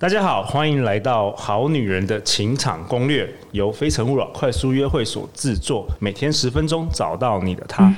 大家好，欢迎来到《好女人的情场攻略》，由非诚勿扰快速约会所制作，每天十分钟，找到你的他。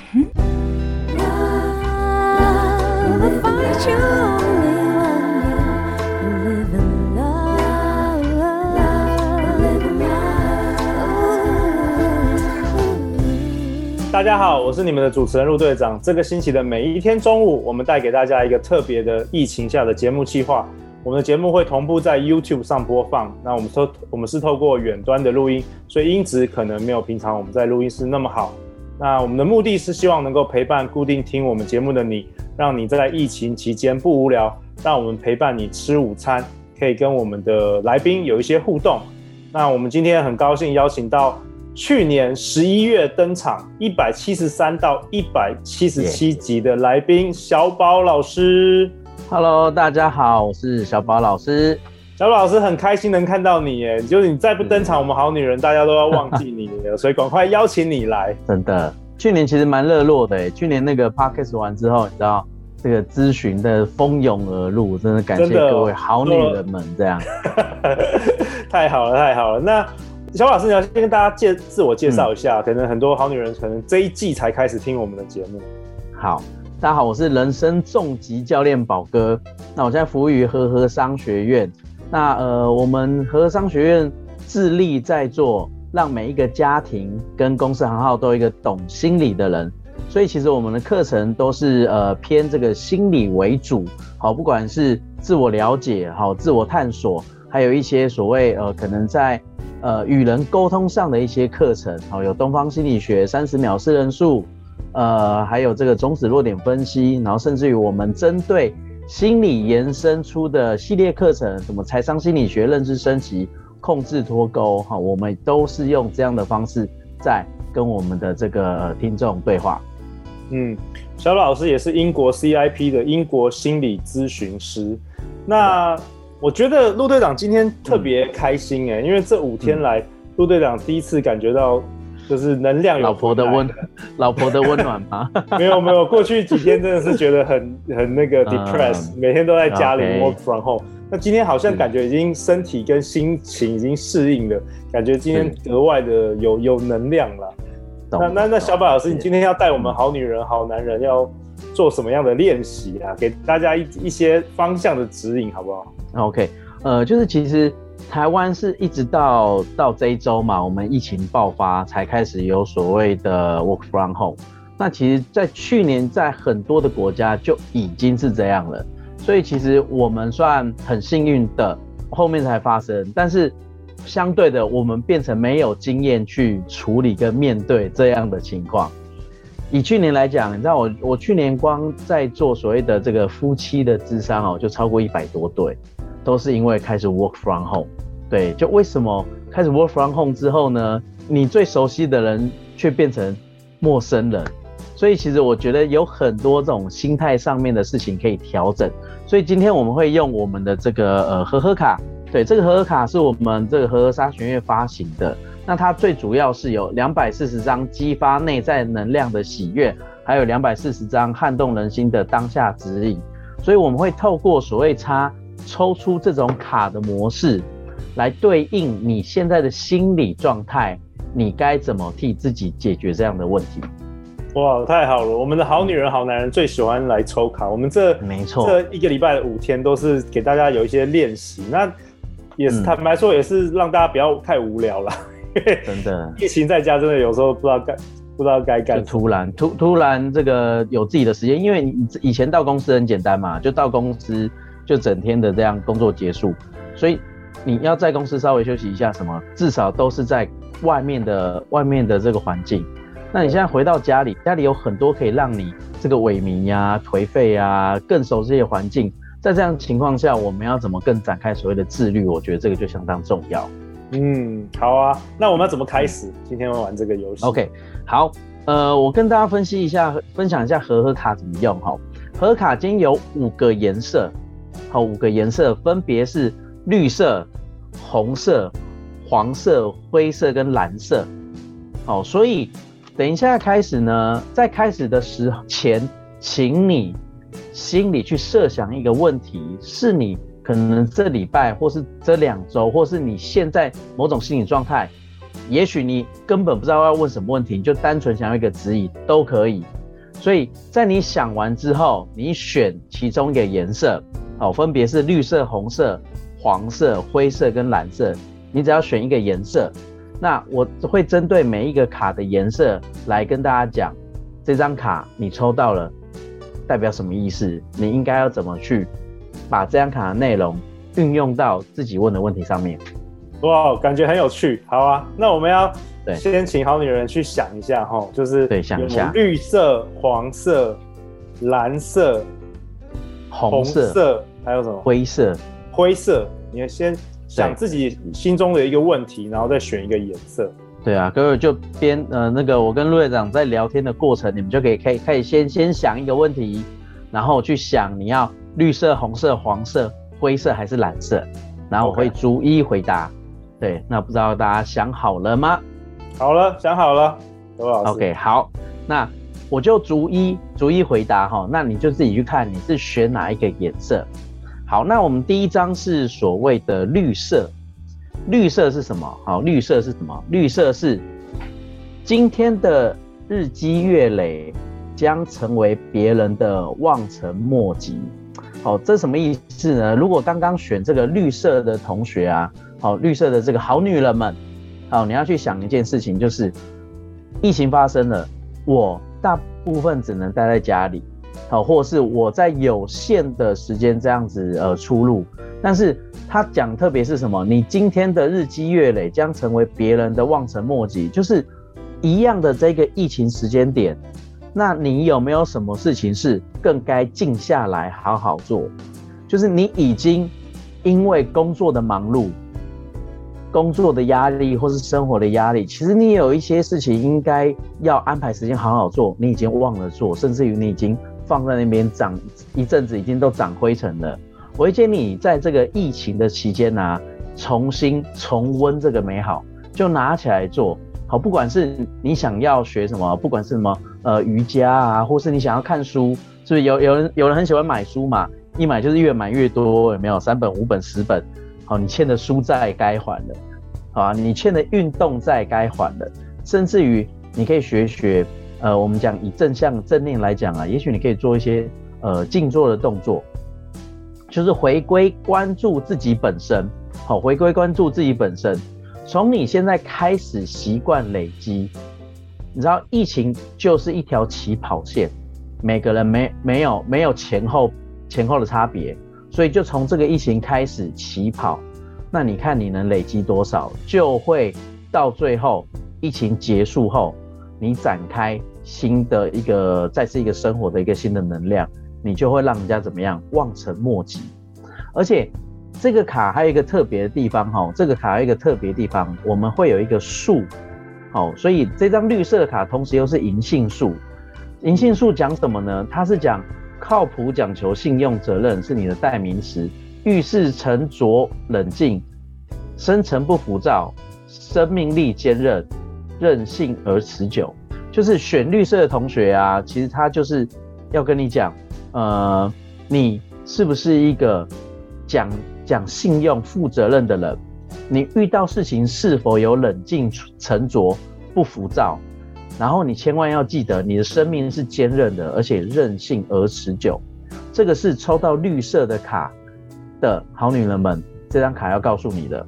大家好，我是你们的主持人陆队长。这个星期的每一天中午，我们带给大家一个特别的疫情下的节目计划。我们的节目会同步在 YouTube 上播放。那我们透我们是透过远端的录音，所以音质可能没有平常我们在录音室那么好。那我们的目的是希望能够陪伴固定听我们节目的你，让你在疫情期间不无聊，让我们陪伴你吃午餐，可以跟我们的来宾有一些互动。那我们今天很高兴邀请到去年十一月登场一百七十三到一百七十七集的来宾小宝老师。Hello，大家好，我是小宝老师。小宝老师很开心能看到你耶，就是你再不登场，我们好女人大家都要忘记你了，所以赶快邀请你来。真的，去年其实蛮热络的耶，去年那个 Podcast 完之后，你知道这个咨询的蜂拥而入，真的感谢各位好女人们，这样。太好了，太好了。那小宝老师，你要先跟大家介自我介绍一下，嗯，可能很多好女人可能这一季才开始听我们的节目。好。大家好，我是人生重疾教练宝哥。那我现在服务于和合商学院。那呃，我们和和商学院致力在做，让每一个家庭跟公司行号都有一个懂心理的人。所以其实我们的课程都是呃偏这个心理为主。好，不管是自我了解、好自我探索，还有一些所谓呃可能在呃与人沟通上的一些课程。好，有东方心理学、三十秒识人术。呃，还有这个种子弱点分析，然后甚至于我们针对心理延伸出的系列课程，什么财商心理学、认知升级、控制脱钩，哈，我们都是用这样的方式在跟我们的这个听众对话。嗯，小老师也是英国 CIP 的英国心理咨询师。那我觉得陆队长今天特别开心哎、欸嗯，因为这五天来，陆队长第一次感觉到。就是能量老婆的温，老婆的温暖吗？没有没有，过去几天真的是觉得很很那个 depressed，、嗯、每天都在家里 work from home。那今天好像感觉已经身体跟心情已经适应了，感觉今天格外的有有能量了。那那那小宝老师，你今天要带我们好女人、好男人要做什么样的练习啊？给大家一一些方向的指引，好不好？OK，呃，就是其实。台湾是一直到到这一周嘛，我们疫情爆发才开始有所谓的 work from home。那其实，在去年，在很多的国家就已经是这样了。所以，其实我们算很幸运的，后面才发生。但是，相对的，我们变成没有经验去处理跟面对这样的情况。以去年来讲，你知道我我去年光在做所谓的这个夫妻的智商哦，就超过一百多对。都是因为开始 work from home，对，就为什么开始 work from home 之后呢？你最熟悉的人却变成陌生人，所以其实我觉得有很多这种心态上面的事情可以调整。所以今天我们会用我们的这个呃和合卡，对，这个和合卡是我们这个和合沙学院发行的。那它最主要是有两百四十张激发内在能量的喜悦，还有两百四十张撼动人心的当下指引。所以我们会透过所谓差。抽出这种卡的模式，来对应你现在的心理状态，你该怎么替自己解决这样的问题？哇，太好了！我们的好女人、好男人最喜欢来抽卡。我们这没错，这一个礼拜的五天都是给大家有一些练习。那也是、嗯、坦白说，也是让大家不要太无聊了。真的，疫情在家，真的有时候不知道该不知道该干。突然突突然这个有自己的时间，因为你以前到公司很简单嘛，就到公司。就整天的这样工作结束，所以你要在公司稍微休息一下，什么至少都是在外面的外面的这个环境。那你现在回到家里，家里有很多可以让你这个萎靡呀、颓废呀更熟悉的环境。在这样情况下，我们要怎么更展开所谓的自律？我觉得这个就相当重要。嗯，好啊，那我们要怎么开始？今天玩玩这个游戏。OK，好，呃，我跟大家分析一下，分享一下和和卡怎么用哈。和合卡今天有五个颜色。好，五个颜色分别是绿色、红色、黄色、灰色跟蓝色。好，所以等一下开始呢，在开始的时前，请你心里去设想一个问题，是你可能这礼拜或是这两周，或是你现在某种心理状态，也许你根本不知道要问什么问题，你就单纯想要一个指引都可以。所以在你想完之后，你选其中一个颜色，好，分别是绿色、红色、黄色、灰色跟蓝色，你只要选一个颜色，那我会针对每一个卡的颜色来跟大家讲，这张卡你抽到了代表什么意思，你应该要怎么去。把这张卡的内容运用到自己问的问题上面，哇，感觉很有趣。好啊，那我们要先请好女人去想一下哈，就是对，想一下绿色、黄色、蓝色、红色，还有什么？灰色。灰色，你要先想自己心中的一个问题，然后再选一个颜色。对啊，各位就边呃那个我跟陆队长在聊天的过程，你们就可以可以可以先先想一个问题，然后去想你要。绿色、红色、黄色、灰色还是蓝色？然后我会逐一回答。Okay. 对，那不知道大家想好了吗？好了，想好了。OK，好，那我就逐一逐一回答哈。那你就自己去看你是选哪一个颜色。好，那我们第一张是所谓的绿色。绿色是什么？好，绿色是什么？绿色是今天的日积月累将成为别人的望尘莫及。好，这什么意思呢？如果刚刚选这个绿色的同学啊，好，绿色的这个好女人们，好，你要去想一件事情，就是疫情发生了，我大部分只能待在家里，好，或是我在有限的时间这样子呃出入，但是他讲特别是什么？你今天的日积月累将成为别人的望尘莫及，就是一样的这个疫情时间点。那你有没有什么事情是更该静下来好好做？就是你已经因为工作的忙碌、工作的压力或是生活的压力，其实你有一些事情应该要安排时间好好做，你已经忘了做，甚至于你已经放在那边长一阵子，已经都长灰尘了。我会建议你在这个疫情的期间呢、啊，重新重温这个美好，就拿起来做。好，不管是你想要学什么，不管是什么，呃，瑜伽啊，或是你想要看书，是不是有有人有人很喜欢买书嘛？一买就是越买越多，有没有？三本、五本、十本，好，你欠的书债该还了，好啊，你欠的运动债该还了，甚至于你可以学学，呃，我们讲以正向正念来讲啊，也许你可以做一些呃静坐的动作，就是回归关注自己本身，好，回归关注自己本身。从你现在开始习惯累积，你知道疫情就是一条起跑线，每个人没没有没有前后前后的差别，所以就从这个疫情开始起跑，那你看你能累积多少，就会到最后疫情结束后，你展开新的一个再次一个生活的一个新的能量，你就会让人家怎么样望尘莫及，而且。这个卡还有一个特别的地方哈，这个卡还有一个特别地方，我们会有一个树，好，所以这张绿色的卡同时又是银杏树。银杏树讲什么呢？它是讲靠谱、讲求信用、责任是你的代名词，遇事沉着冷静，深沉不浮躁，生命力坚韧，韧性而持久。就是选绿色的同学啊，其实他就是要跟你讲，呃，你是不是一个讲。讲信用、负责任的人，你遇到事情是否有冷静、沉着、不浮躁？然后你千万要记得，你的生命是坚韧的，而且韧性而持久。这个是抽到绿色的卡的好女人们，这张卡要告诉你的。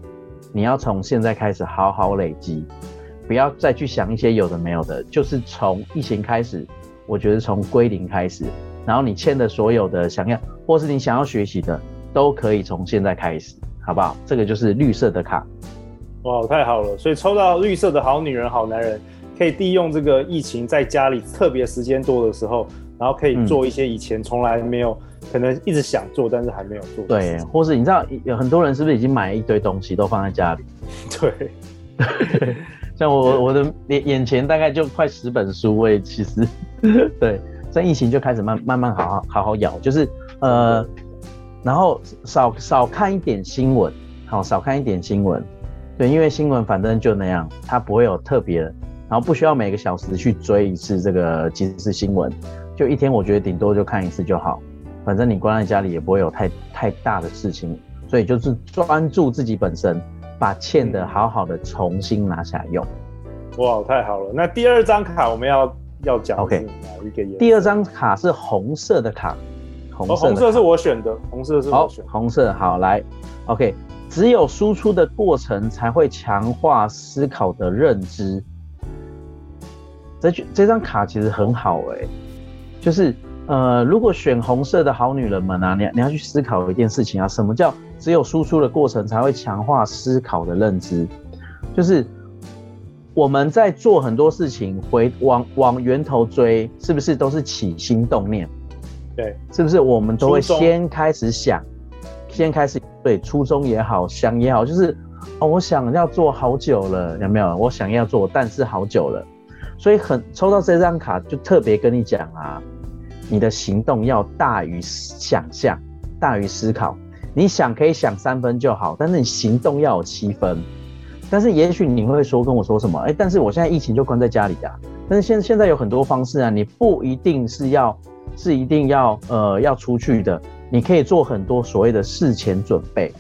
你要从现在开始好好累积，不要再去想一些有的没有的，就是从疫情开始，我觉得从归零开始，然后你欠的所有的想要，或是你想要学习的。都可以从现在开始，好不好？这个就是绿色的卡，哇，太好了！所以抽到绿色的好女人、好男人，可以利用这个疫情在家里特别时间多的时候，然后可以做一些以前从来没有、嗯、可能一直想做但是还没有做。对，或是你知道有很多人是不是已经买了一堆东西都放在家里？对，像我我的眼眼前大概就快十本书，我也其实 对，在疫情就开始慢慢慢好好好好咬，就是呃。然后少少看一点新闻，好，少看一点新闻，对，因为新闻反正就那样，它不会有特别，然后不需要每个小时去追一次这个即时新闻，就一天我觉得顶多就看一次就好，反正你关在家里也不会有太太大的事情所以就是专注自己本身，把欠的好好的重新拿下来用。哇，太好了！那第二张卡我们要要讲 OK 哪一个颜色？第二张卡是红色的卡，红色，红色是我选的，红色是我选的。好，红色好来，OK，只有输出的过程才会强化思考的认知。这这张卡其实很好哎、欸，就是呃，如果选红色的好女人们啊，你你要去思考一件事情啊，什么叫只有输出的过程才会强化思考的认知？就是我们在做很多事情，回往往源头追，是不是都是起心动念？对，是不是我们都会先开始想，先开始对初衷也好，想也好，就是哦，我想要做好久了，有没有？我想要做，但是好久了。所以很抽到这张卡，就特别跟你讲啊，你的行动要大于想象，大于思考。你想可以想三分就好，但是你行动要有七分。但是也许你会说跟我说什么？哎，但是我现在疫情就关在家里啊。但是现现在有很多方式啊，你不一定是要是一定要呃要出去的，你可以做很多所谓的事前准备，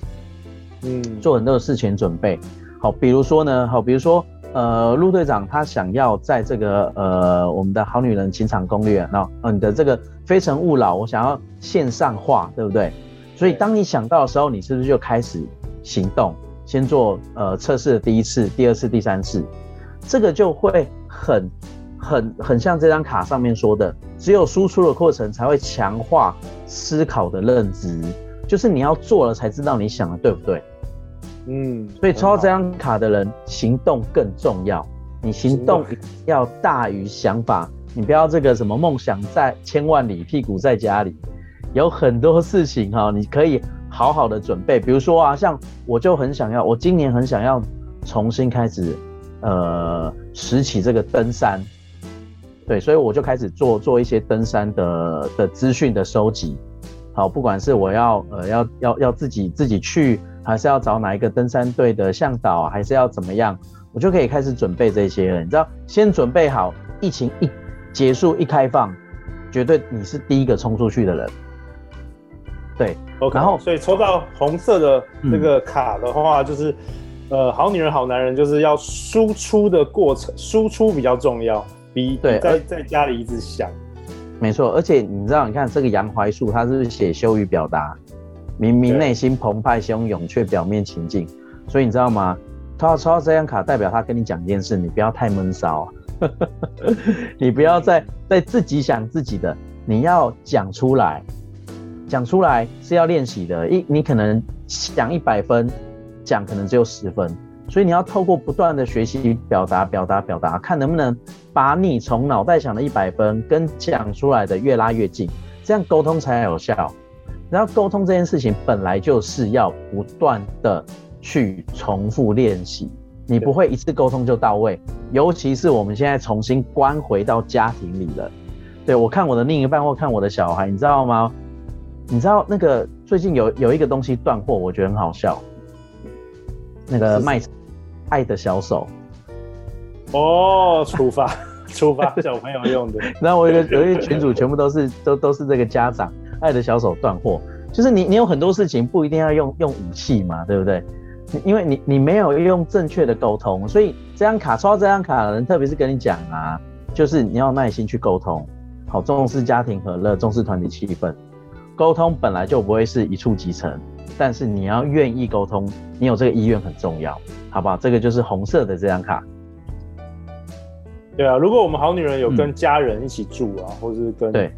嗯，做很多的事前准备。好，比如说呢，好，比如说。呃，陆队长他想要在这个呃我们的好女人情场攻略，然后你的这个非诚勿扰，我想要线上化，对不对？所以当你想到的时候，你是不是就开始行动，先做呃测试的第一次、第二次、第三次，这个就会很很很像这张卡上面说的，只有输出的过程才会强化思考的认知，就是你要做了才知道你想的对不对。嗯，所以抽到这张卡的人，行动更重要。你行动要大于想法，你不要这个什么梦想在千万里，屁股在家里。有很多事情哈，你可以好好的准备。比如说啊，像我就很想要，我今年很想要重新开始，呃，拾起这个登山。对，所以我就开始做做一些登山的的资讯的收集。好，不管是我要呃要要要自己自己去。还是要找哪一个登山队的向导，还是要怎么样，我就可以开始准备这些了。你知道，先准备好，疫情一结束一开放，绝对你是第一个冲出去的人。对，okay, 然后所以抽到红色的这个卡的话，就是、嗯、呃，好女人好男人就是要输出的过程，输出比较重要，比对在在家里一直想。没错，而且你知道，你看这个杨槐树，他是不是写羞于表达？明明内心澎湃汹涌，却表面平静，所以你知道吗？他抽到这张卡，代表他跟你讲一件事，你不要太闷骚，你不要再再自己想自己的，你要讲出来，讲出来是要练习的。一你可能想一百分，讲可能只有十分，所以你要透过不断的学习表达、表达、表达，看能不能把你从脑袋想的一百分跟讲出来的越拉越近，这样沟通才有效。然后沟通这件事情本来就是要不断的去重复练习，你不会一次沟通就到位。尤其是我们现在重新关回到家庭里了。对，我看我的另一半或看我的小孩，你知道吗？你知道那个最近有有一个东西断货，我觉得很好笑。那个卖爱的小手。哦，处罚 处罚小朋友用的。然后我有一个有一个群主，全部都是都都是这个家长。爱的小手断货，就是你，你有很多事情不一定要用用武器嘛，对不对？因为你你没有用正确的沟通，所以这张卡抽到这张卡的人，特别是跟你讲啊，就是你要耐心去沟通，好，重视家庭和乐，重视团体气氛。沟通本来就不会是一触即成，但是你要愿意沟通，你有这个意愿很重要，好不好？这个就是红色的这张卡。对啊，如果我们好女人有跟家人一起住啊，嗯、或者是跟对。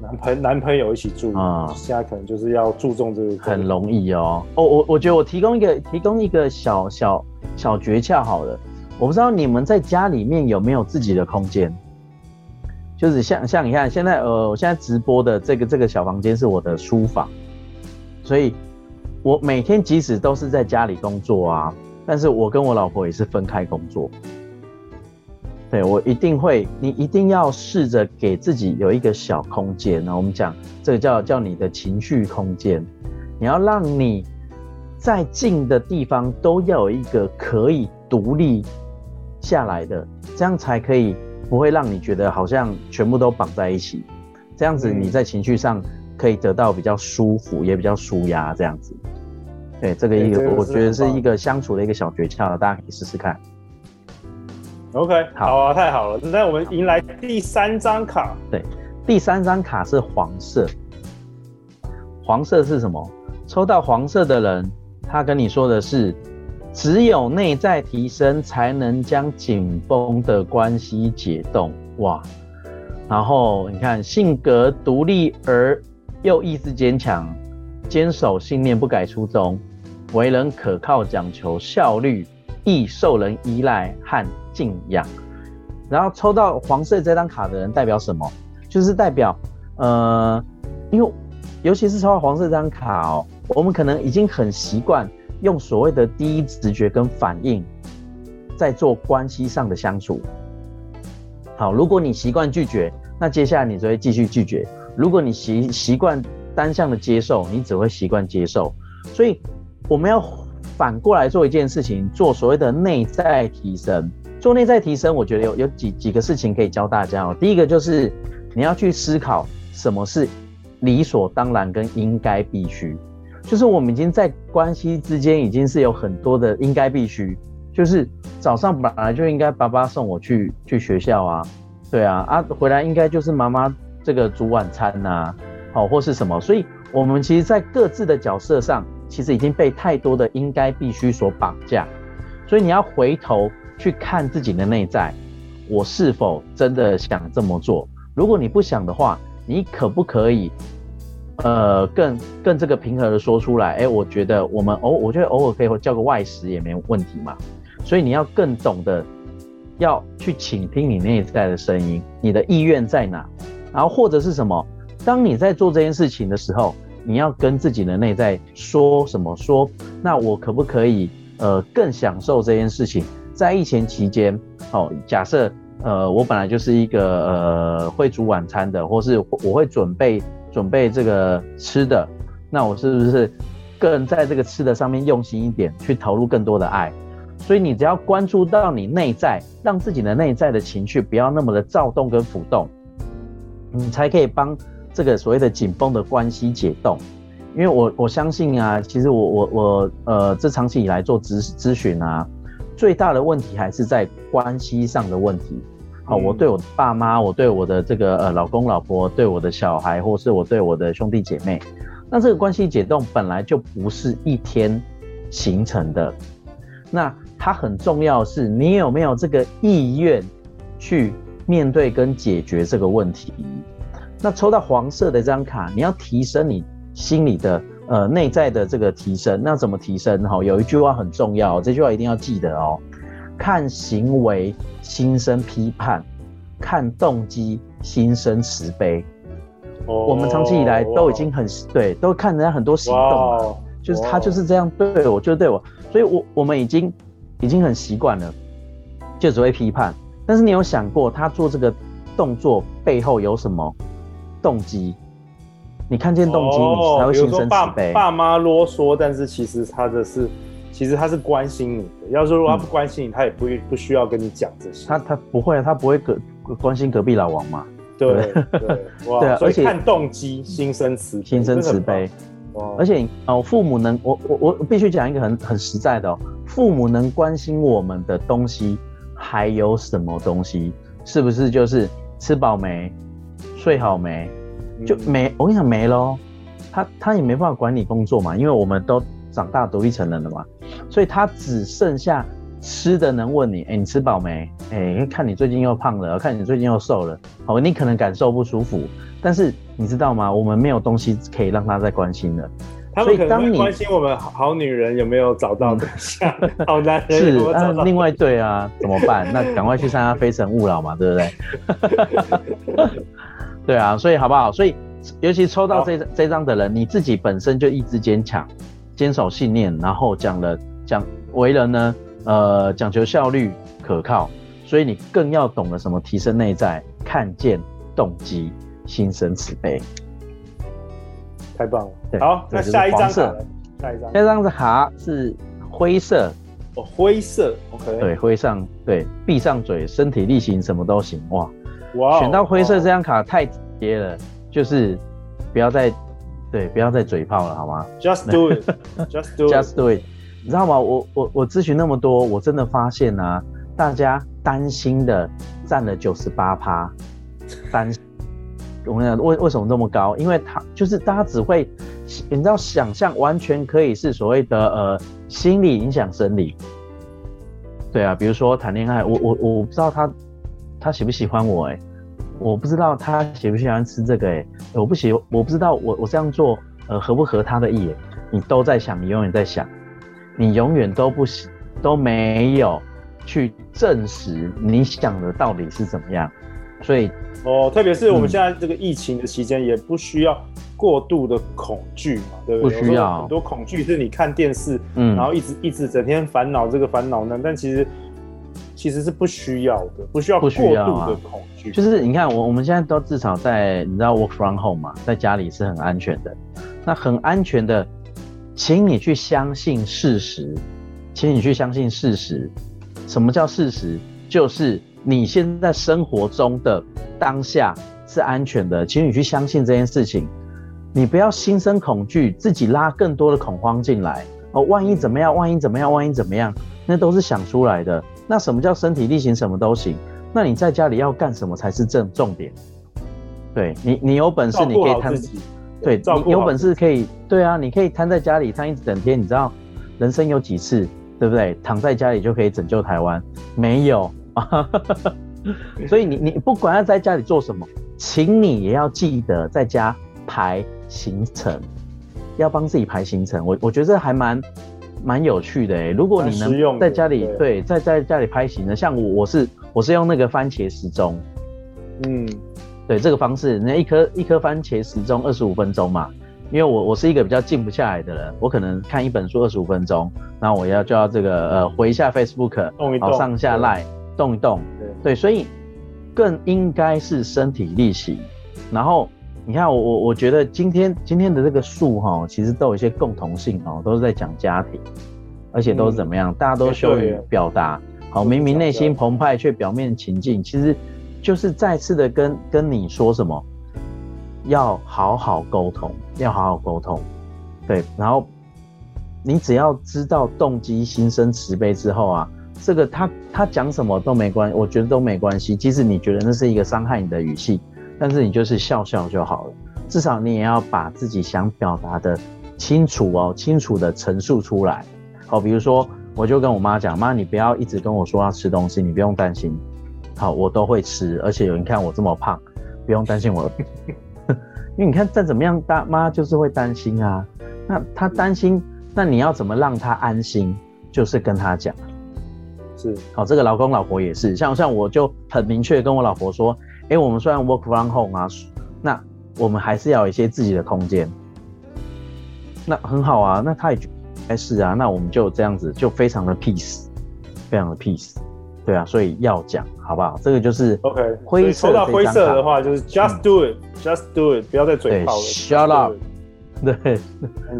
男朋男朋友一起住啊，嗯、现在可能就是要注重这个，很容易哦。哦，我我觉得我提供一个提供一个小小小诀窍好了，我不知道你们在家里面有没有自己的空间，就是像像你看现在呃，我现在直播的这个这个小房间是我的书房，所以我每天即使都是在家里工作啊，但是我跟我老婆也是分开工作。对，我一定会，你一定要试着给自己有一个小空间。那我们讲这个叫叫你的情绪空间，你要让你在近的地方都要有一个可以独立下来的，这样才可以不会让你觉得好像全部都绑在一起。这样子你在情绪上可以得到比较舒服，也比较舒压。这样子，对，这个一个我觉得是一个相处的一个小诀窍，大家可以试试看。OK，好啊，太好了。那我们迎来第三张卡。对，第三张卡是黄色。黄色是什么？抽到黄色的人，他跟你说的是，只有内在提升，才能将紧绷的关系解冻。哇！然后你看，性格独立而又意志坚强，坚守信念，不改初衷，为人可靠，讲求效率，易受人依赖和敬仰。然后抽到黄色这张卡的人代表什么？就是代表，呃，因为尤其是抽到黄色这张卡哦，我们可能已经很习惯用所谓的第一直觉跟反应，在做关系上的相处。好，如果你习惯拒绝，那接下来你就会继续拒绝；如果你习习惯单向的接受，你只会习惯接受。所以我们要反过来做一件事情，做所谓的内在提升。做内在提升，我觉得有有几几个事情可以教大家哦。第一个就是你要去思考什么是理所当然跟应该必须，就是我们已经在关系之间已经是有很多的应该必须，就是早上本来就应该爸爸送我去去学校啊，对啊啊回来应该就是妈妈这个煮晚餐呐、好或是什么，所以我们其实，在各自的角色上，其实已经被太多的应该必须所绑架，所以你要回头去看自己的内在，我是否真的想这么做？如果你不想的话，你可不可以，呃，更更这个平和的说出来？哎、我觉得我们偶，我觉得偶尔可以叫个外食也没问题嘛。所以你要更懂得要去倾听你内在的声音，你的意愿在哪？然后或者是什么？当你在做这件事情的时候，你要跟自己的内在说什么？说，那我可不可以呃更享受这件事情？在疫情期间，哦，假设。呃，我本来就是一个呃会煮晚餐的，或是我会准备准备这个吃的，那我是不是更在这个吃的上面用心一点，去投入更多的爱？所以你只要关注到你内在，让自己的内在的情绪不要那么的躁动跟浮动，你才可以帮这个所谓的紧绷的关系解冻。因为我我相信啊，其实我我我呃这长期以来做咨咨询啊。最大的问题还是在关系上的问题。好，我对我的爸妈，我对我的这个呃老公老婆，对我的小孩，或是我对我的兄弟姐妹，那这个关系解冻本来就不是一天形成的。那它很重要的是，你有没有这个意愿去面对跟解决这个问题？那抽到黄色的这张卡，你要提升你心里的。呃，内在的这个提升，那怎么提升？哈，有一句话很重要，这句话一定要记得哦。看行为心生批判，看动机心生慈悲。哦，我们长期以来都已经很对，都看人家很多行动了，就是他就是这样对我，就是对我，所以我我们已经已经很习惯了，就只会批判。但是你有想过，他做这个动作背后有什么动机？你看见动机，你才会心生慈悲。爸妈啰嗦，但是其实他的是，其实他是关心你的。要说如果他不关心你，嗯、他也不不需要跟你讲这些。他他不会，他不会隔关心隔壁老王嘛？对对对，对 啊！而且看动机，心生慈心生慈悲。而且哦，父母能，我我我必须讲一个很很实在的哦，父母能关心我们的东西还有什么东西？是不是就是吃饱没，睡好没？就没，我跟你讲没喽，他他也没办法管你工作嘛，因为我们都长大独立成人了嘛，所以他只剩下吃的能问你，哎、欸，你吃饱没？哎、欸，看你最近又胖了，看你最近又瘦了，好，你可能感受不舒服，但是你知道吗？我们没有东西可以让他再关心了。他们可能会关心我们好女人有没有找到对象，嗯、好男人有没有找到是，另外对啊，怎么办？那赶快去参加《非诚勿扰》嘛，对不对？对啊，所以好不好？所以尤其抽到这这张的人，你自己本身就意志坚强，坚守信念，然后讲了讲为人呢，呃，讲求效率、可靠，所以你更要懂得什么提升内在，看见动机，心生慈悲。太棒了！对好，那下一张色，下一张，下一张是卡是灰色哦，灰色，OK，对，灰上对，闭上嘴，身体力行，什么都行，哇。Wow, 选到灰色这张卡太直接了就是不要再对，不要再嘴炮了，好吗？Just do it，Just do it，Just do it。你知道吗？我我我咨询那么多，我真的发现呢、大家担心的占了九十八趴，担。我跟你讲，为为什么这么高？因为他就是大家只会，你知道，想象完全可以是所谓的呃心理影响生理。对啊，比如说谈恋爱，我我我不知道他他喜不喜欢我哎，我不知道他喜不喜欢吃这个哎，我不喜我不知道我我这样做呃合不合他的意，你都在想，你永远在想，你永远都不都没有去证实你想的到底是怎么样，所以。哦，特别是我们现在这个疫情的期间，也不需要过度的恐惧嘛，嗯、对不对？不需要很多恐惧是你看电视，嗯，然后一直一直整天烦恼这个烦恼那，但其实其实是不需要的，不需要过度的恐惧。就是你看，我我们现在都至少在你知道 work from home 嘛，在家里是很安全的。那很安全的，请你去相信事实，请你去相信事实。什么叫事实？就是你现在生活中的。当下是安全的，请你去相信这件事情，你不要心生恐惧，自己拉更多的恐慌进来哦。万一怎么样？万一怎么样？万一怎么样？那都是想出来的。那什么叫身体力行，什么都行？那你在家里要干什么才是正重点？对你，你有本事你可以瘫，对，你有本事可以，对啊，你可以瘫在家里瘫一整天。你知道人生有几次，对不对？躺在家里就可以拯救台湾？没有啊。所以你你不管要在家里做什么，请你也要记得在家排行程，要帮自己排行程。我我觉得这还蛮蛮有趣的诶。如果你能在家里对，对在在家里拍行程，像我我是我是用那个番茄时钟，嗯，对这个方式，人家一颗一颗番茄时钟二十五分钟嘛，因为我我是一个比较静不下来的人，我可能看一本书二十五分钟，然后我要就要这个呃回一下 Facebook，动一动，上下 Line，动一动。对，所以更应该是身体力行。然后你看，我我我觉得今天今天的这个树哈，其实都有一些共同性哦，都是在讲家庭，而且都是怎么样，嗯、大家都羞于表达。好，明明内心澎湃，却表面情境，其实就是再次的跟跟你说什么，要好好沟通，要好好沟通。对，然后你只要知道动机、心生慈悲之后啊。这个他他讲什么都没关，我觉得都没关系。即使你觉得那是一个伤害你的语气，但是你就是笑笑就好了。至少你也要把自己想表达的清楚哦，清楚的陈述出来。好，比如说，我就跟我妈讲，妈，你不要一直跟我说要吃东西，你不用担心。好，我都会吃，而且有人看我这么胖，不用担心我。因为你看再怎么样，大妈就是会担心啊。那她担心，那你要怎么让她安心？就是跟她讲。是，好，这个老公老婆也是，像像我就很明确跟我老婆说，哎、欸，我们虽然 work from home 啊，那我们还是要有一些自己的空间，那很好啊，那她也觉得是啊，那我们就这样子，就非常的 peace，非常的 peace，对啊，所以要讲，好不好？这个就是 OK，灰色，灰色的话，就是 just do it，just、嗯、do it，不要再嘴炮了，shut up，对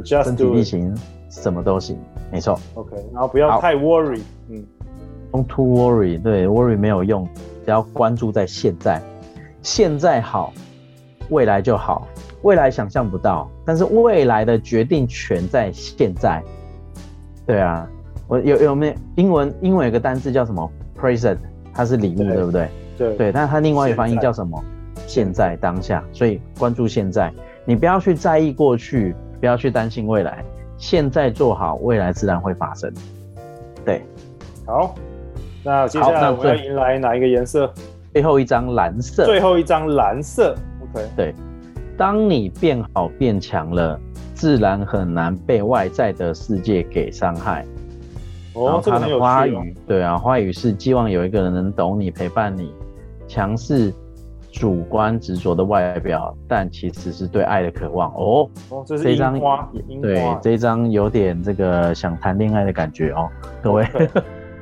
，just 身体力行，什么都行，没错，OK，然后不要太 worry，嗯。Don't too worry，对，worry 没有用，只要关注在现在，现在好，未来就好。未来想象不到，但是未来的决定权在现在。对啊，我有有没有英文？英文有个单字叫什么？present，它是礼物，对，对不对？对对，但是它另外一个翻译叫什么？现在，现在当下。所以关注现在，你不要去在意过去，不要去担心未来，现在做好，未来自然会发生。对，好。那接下来我们要迎来哪一个颜色？最后一张蓝色。最后一张蓝色。OK。对，当你变好变强了，自然很难被外在的世界给伤害。哦，他的花语，对啊，花语是希望有一个人能懂你、陪伴你。强势、主观、执着的外表，但其实是对爱的渴望。哦，哦，这是樱花。对，这一张有点这个想谈恋爱的感觉哦，各位。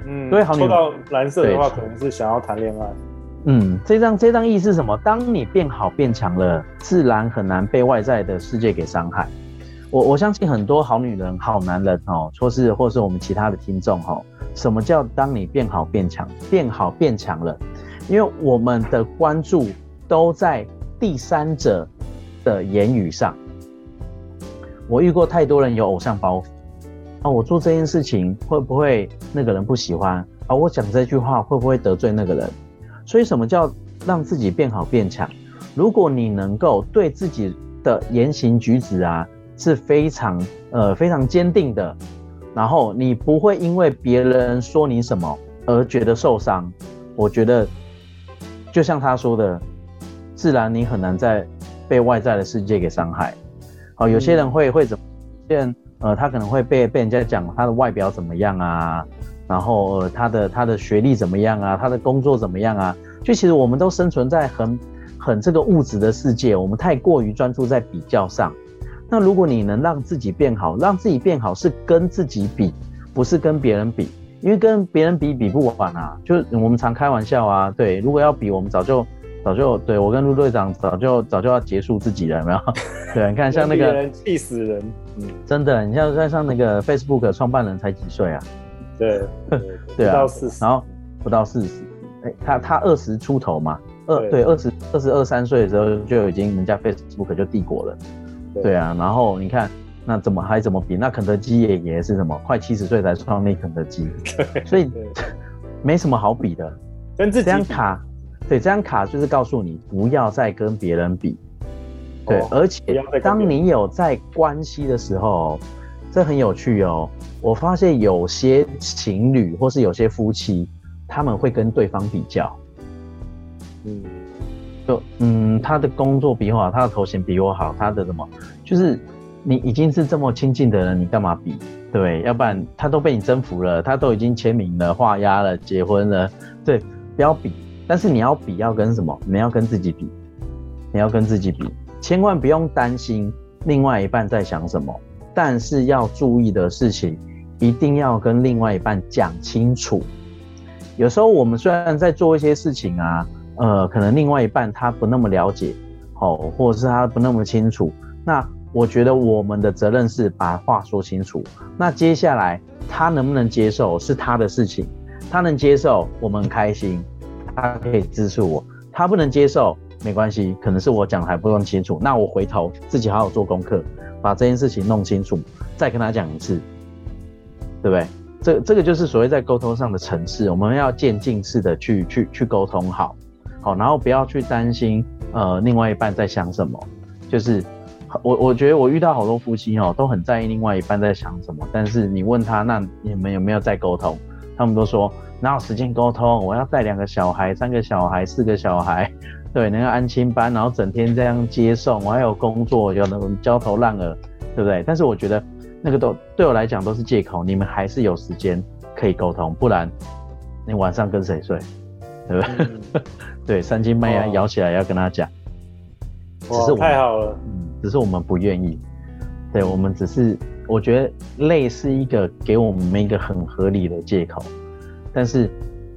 嗯，对，好，抽到蓝色的话，可能是想要谈恋爱。嗯，这张这张意思是什么？当你变好变强了，自然很难被外在的世界给伤害。我我相信很多好女人、好男人哦，或是或是我们其他的听众哦，什么叫当你变好变强？变好变强了，因为我们的关注都在第三者的言语上。我遇过太多人有偶像包袱啊，我做这件事情会不会那个人不喜欢啊？我讲这句话会不会得罪那个人？所以什么叫让自己变好变强？如果你能够对自己的言行举止啊是非常呃非常坚定的，然后你不会因为别人说你什么而觉得受伤，我觉得就像他说的，自然你很难再被外在的世界给伤害。好，有些人会会怎么？有些人呃，他可能会被被人家讲他的外表怎么样啊，然后、呃、他的他的学历怎么样啊，他的工作怎么样啊？就其实我们都生存在很很这个物质的世界，我们太过于专注在比较上。那如果你能让自己变好，让自己变好是跟自己比，不是跟别人比，因为跟别人比比不完啊。就是我们常开玩笑啊，对，如果要比，我们早就早就对我跟陆队长早就早就要结束自己了，有没有？对，你看像那个人气死人，嗯，真的，你像像像那个 Facebook 创办人才几岁啊？对，对 啊，不到四十，然后不到四十，哎，他他二十出头嘛，二对二十二十二三岁的时候就已经人家 Facebook 就帝国了。对啊，然后你看，那怎么还怎么比？那肯德基爷爷是什么？快七十岁才创立肯德基，所以 没什么好比的。跟自己这张卡，对，这张卡就是告诉你不要再跟别人比。对，哦、而且当你有在关系的时候，这很有趣哦。我发现有些情侣或是有些夫妻，他们会跟对方比较。嗯。就嗯，他的工作比我好，他的头衔比我好，他的什么，就是你已经是这么亲近的人，你干嘛比？对，要不然他都被你征服了，他都已经签名了、画押了、结婚了，对，不要比。但是你要比，要跟什么？你要跟自己比，你要跟自己比，千万不用担心另外一半在想什么。但是要注意的事情，一定要跟另外一半讲清楚。有时候我们虽然在做一些事情啊。呃，可能另外一半他不那么了解，好，或者是他不那么清楚。那我觉得我们的责任是把话说清楚。那接下来他能不能接受是他的事情，他能接受我们很开心，他可以支持我。他不能接受没关系，可能是我讲的还不够清楚。那我回头自己好好做功课，把这件事情弄清楚，再跟他讲一次，对不对？这这个就是所谓在沟通上的层次，我们要渐进式的去去去沟通好。好，然后不要去担心，呃，另外一半在想什么。就是我我觉得我遇到好多夫妻哦，都很在意另外一半在想什么。但是你问他，那你们有没有在沟通？他们都说哪有时间沟通？我要带两个小孩、三个小孩、四个小孩，对，那个安亲班，然后整天这样接送，我还有工作，有那种焦头烂额，对不对？但是我觉得那个都对我来讲都是借口。你们还是有时间可以沟通，不然你晚上跟谁睡？对不对？嗯 对，三更半夜摇起来要跟他讲，只是我太好了，嗯，只是我们不愿意。对，我们只是我觉得累是一个给我们一个很合理的借口，但是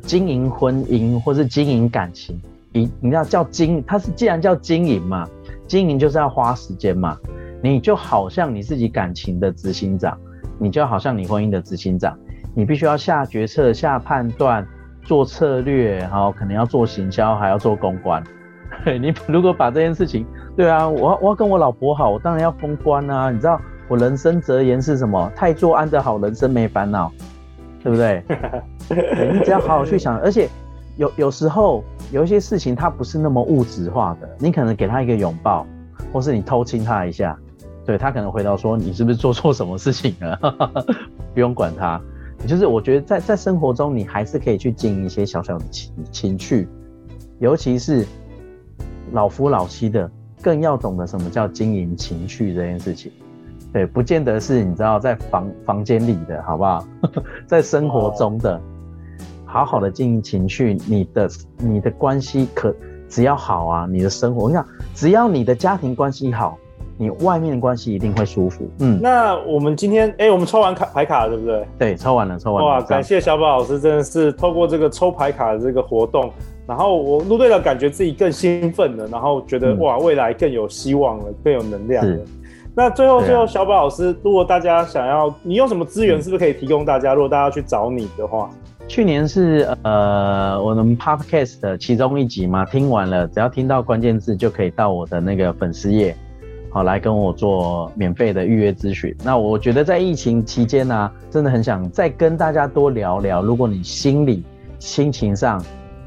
经营婚姻或是经营感情，你你要叫经，它是既然叫经营嘛，经营就是要花时间嘛，你就好像你自己感情的执行长，你就好像你婚姻的执行长，你必须要下决策、下判断。做策略，然后可能要做行销，还要做公关。你如果把这件事情，对啊，我我要跟我老婆好，我当然要封关啊。你知道我人生哲言是什么？太做安得好，人生没烦恼，对不对？对，你只要好好去想，而且有有时候有一些事情它不是那么物质化的，你可能给他一个拥抱，或是你偷亲他一下，对，他可能回答说，你是不是做错什么事情了？不用管他。就是我觉得在在生活中，你还是可以去经营一些小小的情情趣，尤其是老夫老妻的，更要懂得什么叫经营情趣这件事情。对，不见得是你知道在房房间里的，好不好？在生活中的，好好的经营情趣，你的你的关系可只要好啊，你的生活，你看，只要你的家庭关系好。你外面的关系一定会舒服。嗯，那我们今天，哎、欸，我们抽完卡牌卡了，对不对？对，抽完了，抽完了。哇，感谢小宝老师，真的是透过这个抽牌卡的这个活动，然后我陆队长感觉自己更兴奋了，然后觉得、嗯、哇，未来更有希望了，更有能量了。那最后，最后，小宝老师，如果大家想要，你用什么资源，是不是可以提供大家？嗯、如果大家要去找你的话，去年是呃，我们 Podcast 的其中一集嘛，听完了，只要听到关键字就可以到我的那个粉丝页。好来跟我做免费的预约咨询。那我觉得在疫情期间呢、啊，真的很想再跟大家多聊聊。如果你心里心情上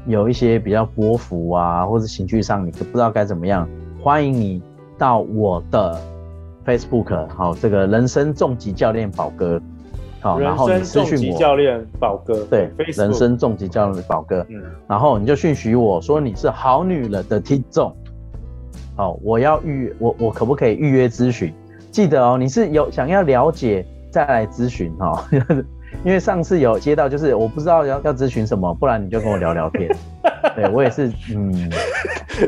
有一些比较波幅啊，或者情绪上你不知道该怎么样，欢迎你到我的 Facebook 好，这个人生重疾教练宝哥。好，然后你私讯我教练宝哥，对，人生重疾教练宝哥，嗯，然后你就讯息我说你是好女人的听众，好，我要预约，我我可不可以预约咨询？记得哦，你是有想要了解再来咨询哈，因为上次有接到就是我不知道要要咨询什么，不然你就跟我聊聊天，对我也是，嗯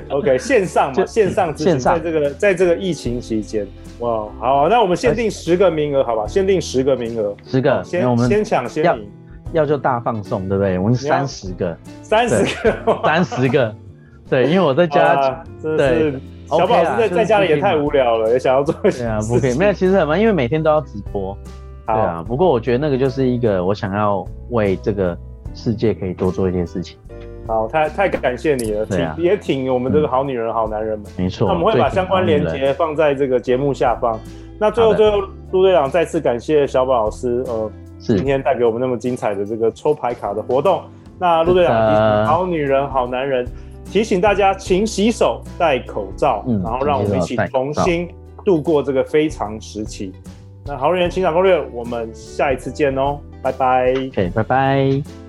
，OK，线上嘛，线上线上，在这个在这个疫情期间。哇，好，那我们限定十个名额，好吧？限定十个名额，十个，先我们先抢先赢，要就大放送，对不对？我们三十个，三十个，三十个，对，因为我在家，对，小宝在在家里也太无聊了，也想要做一些，对啊，不可以，没有，其实很忙，因为每天都要直播，对啊。不过我觉得那个就是一个我想要为这个世界可以多做一些事情。好，太太感谢你了，挺、啊、也挺我们这个好女人、嗯、好男人们。没错，那我们会把相关链接放在这个节目下方。那最后最后，陆队长再次感谢小宝老师，呃，是今天带给我们那么精彩的这个抽牌卡的活动。那陆队长，好女人好男人，提醒大家勤洗手、戴口罩、嗯，然后让我们一起重新度过这个非常时期。那好女人情感攻略，我们下一次见哦，拜拜。OK，拜拜。